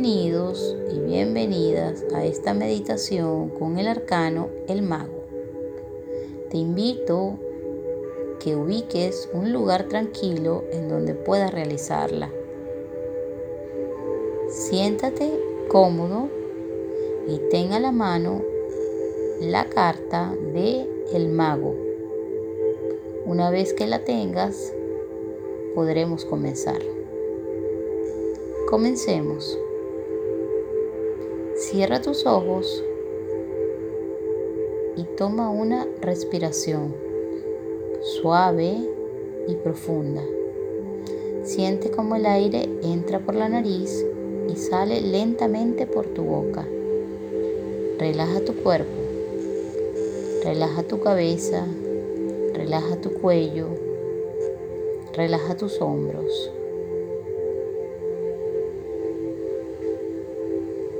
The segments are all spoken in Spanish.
Bienvenidos y bienvenidas a esta meditación con el arcano El Mago. Te invito que ubiques un lugar tranquilo en donde puedas realizarla. Siéntate cómodo y ten a la mano la carta de El Mago. Una vez que la tengas, podremos comenzar. Comencemos. Cierra tus ojos y toma una respiración suave y profunda. Siente como el aire entra por la nariz y sale lentamente por tu boca. Relaja tu cuerpo. Relaja tu cabeza. Relaja tu cuello. Relaja tus hombros.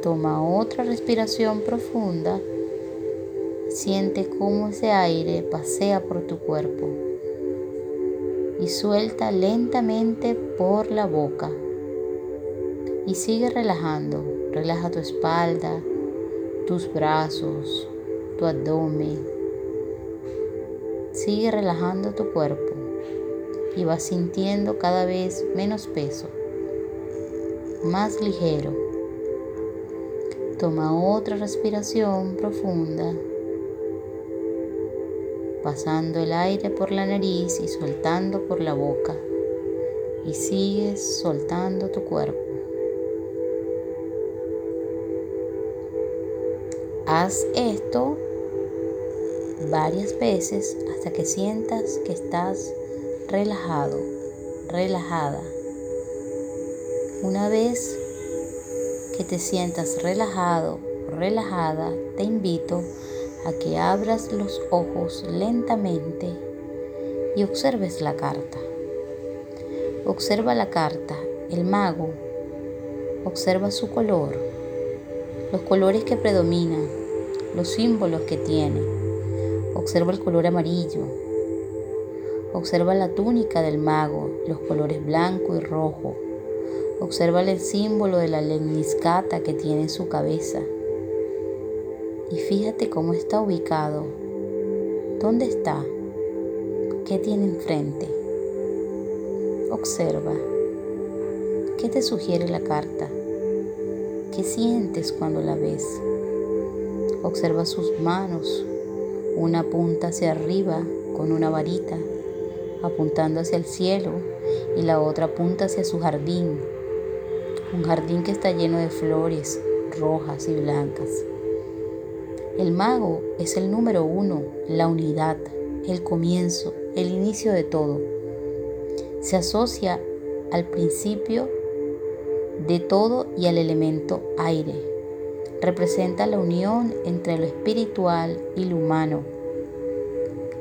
Toma otra respiración profunda. Siente cómo ese aire pasea por tu cuerpo y suelta lentamente por la boca. Y sigue relajando. Relaja tu espalda, tus brazos, tu abdomen. Sigue relajando tu cuerpo y vas sintiendo cada vez menos peso, más ligero. Toma otra respiración profunda, pasando el aire por la nariz y soltando por la boca. Y sigues soltando tu cuerpo. Haz esto varias veces hasta que sientas que estás relajado, relajada. Una vez que te sientas relajado relajada, te invito a que abras los ojos lentamente y observes la carta. Observa la carta, el mago. Observa su color, los colores que predominan, los símbolos que tiene. Observa el color amarillo. Observa la túnica del mago, los colores blanco y rojo Observa el símbolo de la lemniscata que tiene en su cabeza. Y fíjate cómo está ubicado. ¿Dónde está? ¿Qué tiene enfrente? Observa. ¿Qué te sugiere la carta? ¿Qué sientes cuando la ves? Observa sus manos. Una punta hacia arriba con una varita, apuntando hacia el cielo, y la otra punta hacia su jardín, un jardín que está lleno de flores rojas y blancas. El mago es el número uno, la unidad, el comienzo, el inicio de todo. Se asocia al principio de todo y al elemento aire. Representa la unión entre lo espiritual y lo humano.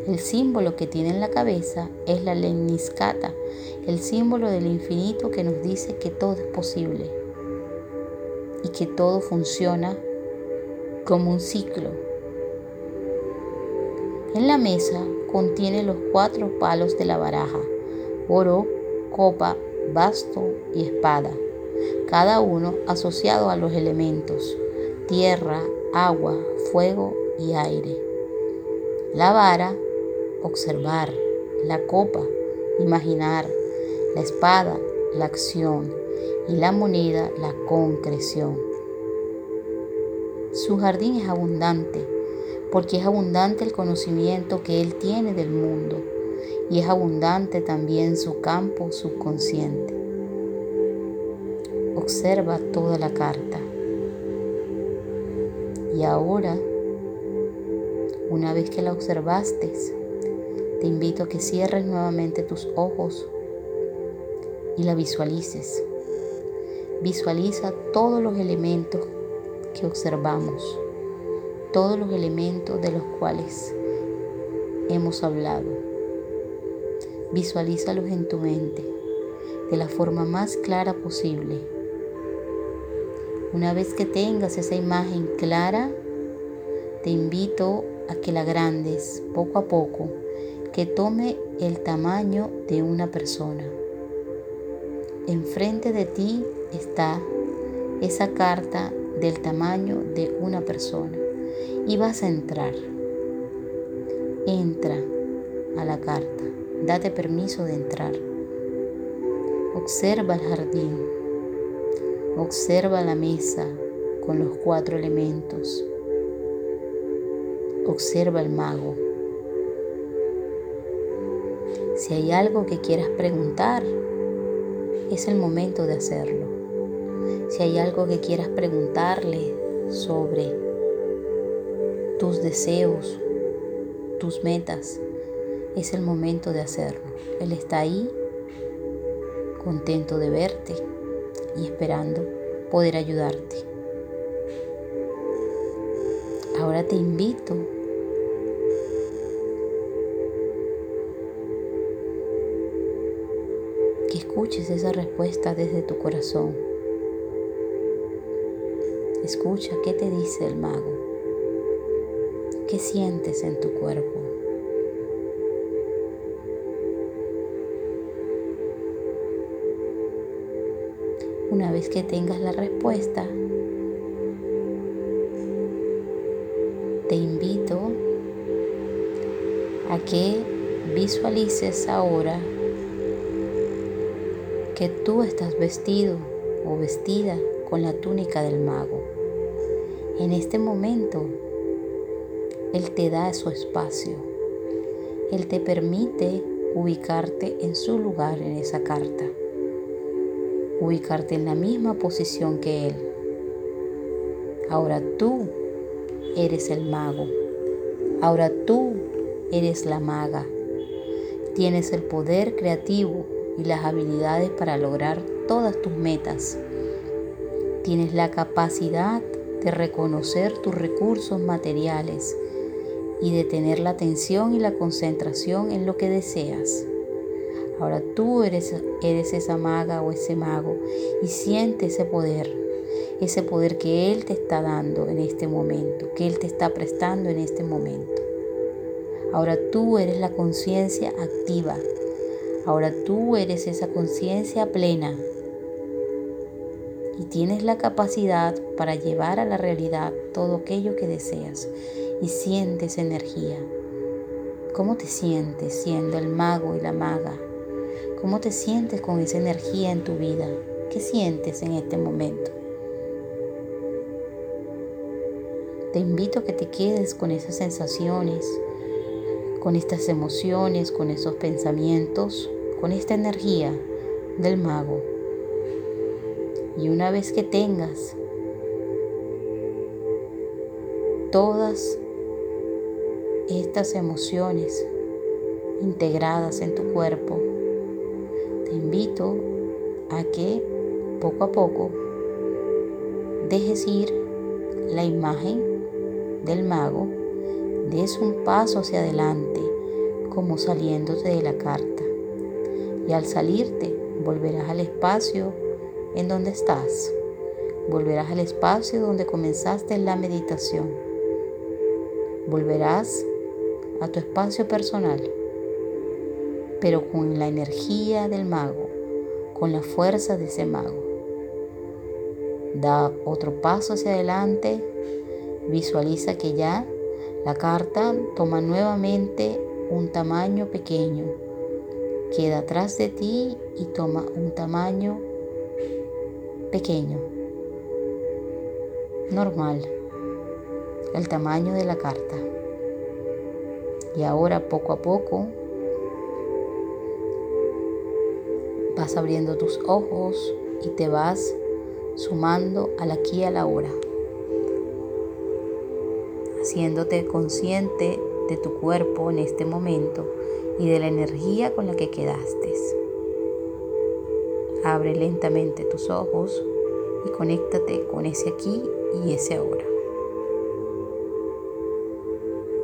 El símbolo que tiene en la cabeza es la lemniscata, el símbolo del infinito que nos dice que todo es posible y que todo funciona como un ciclo. En la mesa contiene los cuatro palos de la baraja, oro, copa, basto y espada, cada uno asociado a los elementos, tierra, agua, fuego y aire. La vara, observar, la copa, imaginar, la espada, la acción y la moneda, la concreción. Su jardín es abundante porque es abundante el conocimiento que él tiene del mundo y es abundante también su campo subconsciente. Observa toda la carta. Y ahora, una vez que la observaste, te invito a que cierres nuevamente tus ojos y la visualices. Visualiza todos los elementos que observamos, todos los elementos de los cuales hemos hablado. Visualízalos en tu mente de la forma más clara posible. Una vez que tengas esa imagen clara, te invito a que la agrandes poco a poco, que tome el tamaño de una persona. Enfrente de ti está esa carta del tamaño de una persona y vas a entrar. Entra a la carta, date permiso de entrar. Observa el jardín, observa la mesa con los cuatro elementos, observa el mago. Si hay algo que quieras preguntar, es el momento de hacerlo. Si hay algo que quieras preguntarle sobre tus deseos, tus metas, es el momento de hacerlo. Él está ahí, contento de verte y esperando poder ayudarte. Ahora te invito que escuches esa respuesta desde tu corazón. Escucha qué te dice el mago. ¿Qué sientes en tu cuerpo? Una vez que tengas la respuesta, te invito a que visualices ahora que tú estás vestido o vestida con la túnica del mago. En este momento, Él te da su espacio. Él te permite ubicarte en su lugar en esa carta. Ubicarte en la misma posición que Él. Ahora tú eres el mago. Ahora tú eres la maga. Tienes el poder creativo y las habilidades para lograr todas tus metas. Tienes la capacidad de reconocer tus recursos materiales y de tener la atención y la concentración en lo que deseas. Ahora tú eres, eres esa maga o ese mago y siente ese poder, ese poder que Él te está dando en este momento, que Él te está prestando en este momento. Ahora tú eres la conciencia activa. Ahora tú eres esa conciencia plena y tienes la capacidad para llevar a la realidad todo aquello que deseas y sientes energía. ¿Cómo te sientes siendo el mago y la maga? ¿Cómo te sientes con esa energía en tu vida? ¿Qué sientes en este momento? Te invito a que te quedes con esas sensaciones, con estas emociones, con esos pensamientos, con esta energía del mago y una vez que tengas todas estas emociones integradas en tu cuerpo, te invito a que poco a poco dejes ir la imagen del mago, des un paso hacia adelante como saliéndote de la carta. Y al salirte volverás al espacio en donde estás. Volverás al espacio donde comenzaste la meditación. Volverás a tu espacio personal, pero con la energía del mago, con la fuerza de ese mago. Da otro paso hacia adelante, visualiza que ya la carta toma nuevamente un tamaño pequeño, queda atrás de ti y toma un tamaño pequeño, normal, el tamaño de la carta. Y ahora poco a poco vas abriendo tus ojos y te vas sumando al aquí y a la hora, haciéndote consciente de tu cuerpo en este momento y de la energía con la que quedaste. Abre lentamente tus ojos y conéctate con ese aquí y ese ahora.